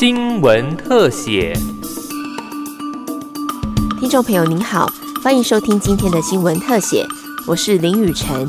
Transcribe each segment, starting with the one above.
新闻特写。听众朋友您好，欢迎收听今天的新闻特写，我是林雨晨。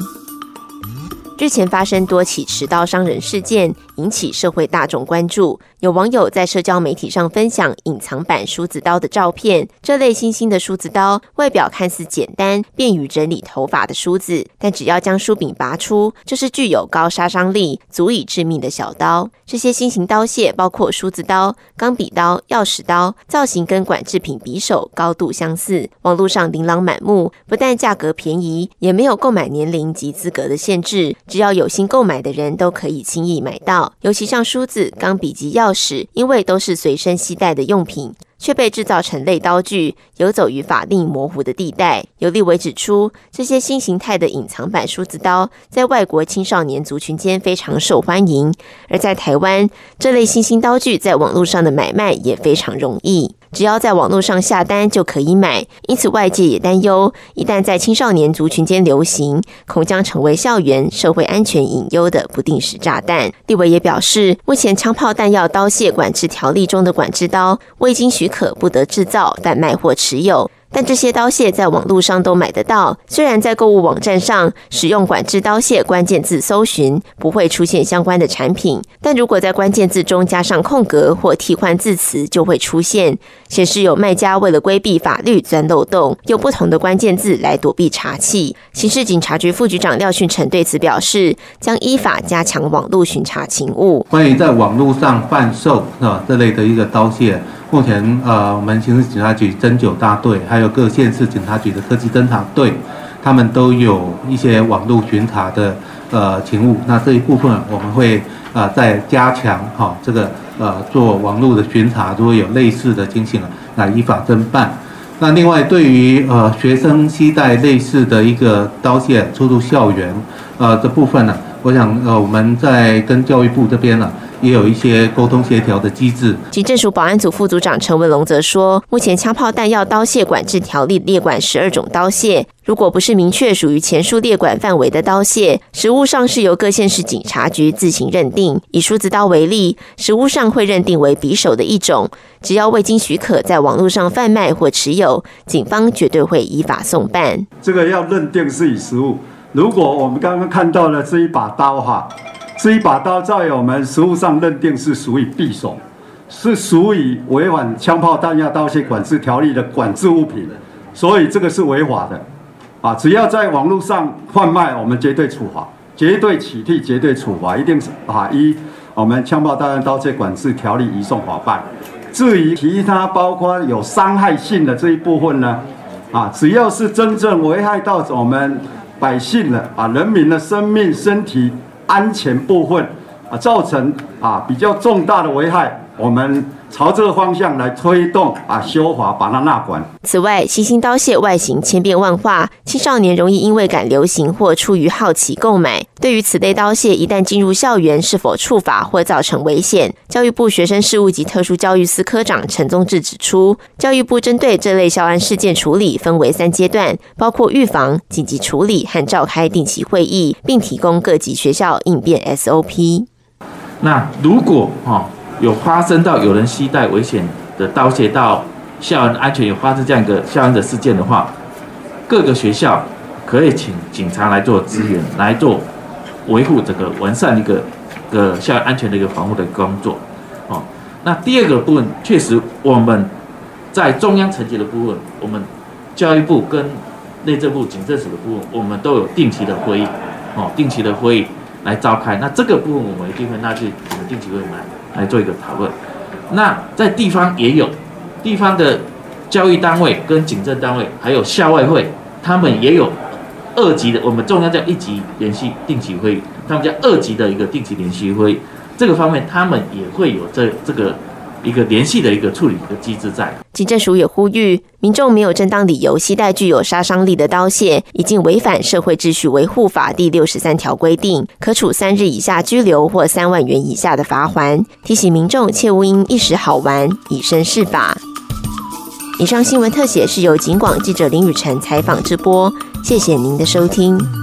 日前发生多起持刀伤人事件，引起社会大众关注。有网友在社交媒体上分享隐藏版梳子刀的照片。这类新兴的梳子刀外表看似简单，便于整理头发的梳子，但只要将梳柄拔出，就是具有高杀伤力、足以致命的小刀。这些新型刀械包括梳子刀、钢笔刀、钥匙刀，造型跟管制品匕首高度相似，网络上琳琅满目。不但价格便宜，也没有购买年龄及资格的限制。只要有心购买的人都可以轻易买到，尤其像梳子、钢笔及钥匙，因为都是随身携带的用品。却被制造成类刀具，游走于法令模糊的地带。尤利维指出，这些新形态的隐藏版梳子刀在外国青少年族群间非常受欢迎，而在台湾，这类新兴刀具在网络上的买卖也非常容易，只要在网络上下单就可以买。因此，外界也担忧，一旦在青少年族群间流行，恐将成为校园社会安全隐忧的不定时炸弹。立委也表示，目前枪炮弹药刀械管制条例中的管制刀未经许。可不得制造、贩卖或持有，但这些刀械在网络上都买得到。虽然在购物网站上使用“管制刀械”关键字搜寻，不会出现相关的产品，但如果在关键字中加上空格或替换字词，就会出现显示有卖家为了规避法律钻漏洞，用不同的关键字来躲避查缉。刑事警察局副局长廖训成对此表示，将依法加强网络巡查勤务。关于在网络上贩售啊这类的一个刀械。目前，呃，我们刑事警察局侦九大队，还有各县市警察局的科技侦查队，他们都有一些网络巡查的呃勤务。那这一部分我们会呃再加强哈，这个呃做网络的巡查，如果有类似的情形，来依法侦办。那另外，对于呃学生携带类似的一个刀械出入校园，呃这部分呢，我想呃我们在跟教育部这边呢。也有一些沟通协调的机制。警政署保安组副组长陈文龙则说，目前枪炮弹药刀械管制条例列管十二种刀械，如果不是明确属于前述列管范围的刀械，实务上是由各县市警察局自行认定。以梳子刀为例，实务上会认定为匕首的一种，只要未经许可在网络上贩卖或持有，警方绝对会依法送办。这个要认定是以实物。如果我们刚刚看到了这一把刀哈。这一把刀在我们实物上认定是属于匕首，是属于违反枪炮弹药刀械管制条例的管制物品，所以这个是违法的。啊，只要在网络上贩卖，我们绝对处罚，绝对起替，绝对处罚，一定是啊依我们枪炮弹药刀械管制条例移送法办。至于其他包括有伤害性的这一部分呢，啊，只要是真正危害到我们百姓的啊人民的生命身体。安全部分啊，造成啊比较重大的危害，我们朝这个方向来推动啊修法，把它纳管。此外，新兴刀械外形千变万化，青少年容易因为赶流行或出于好奇购买。对于此类刀械，一旦进入校园，是否触法或造成危险？教育部学生事务及特殊教育司科长陈宗志指出，教育部针对这类校安事件处理分为三阶段，包括预防、紧急处理和召开定期会议，并提供各级学校应变 SOP。那如果哈有发生到有人携带危险的刀械到校园安全有发生这样一个校园的事件的话，各个学校可以请警察来做支援，来做。维护这个完善一个个校园安全的一个防护的工作，哦，那第二个部分确实我们在中央层级的部分，我们教育部跟内政部警政署的部分，我们都有定期的会议，哦，定期的会议来召开。那这个部分我们一定会纳去我们定期会来来做一个讨论。那在地方也有地方的教育单位跟警政单位，还有校外会，他们也有。二级的，我们中央叫一级联系定期会议，他们叫二级的一个定期联系会议，这个方面他们也会有这这个一个联系的一个处理的机制在。警政署也呼吁民众没有正当理由携带具有杀伤力的刀械，已经违反社会秩序维护法第六十三条规定，可处三日以下拘留或三万元以下的罚款。提醒民众切勿因一时好玩以身试法。以上新闻特写是由警广记者林雨辰采访直播。谢谢您的收听。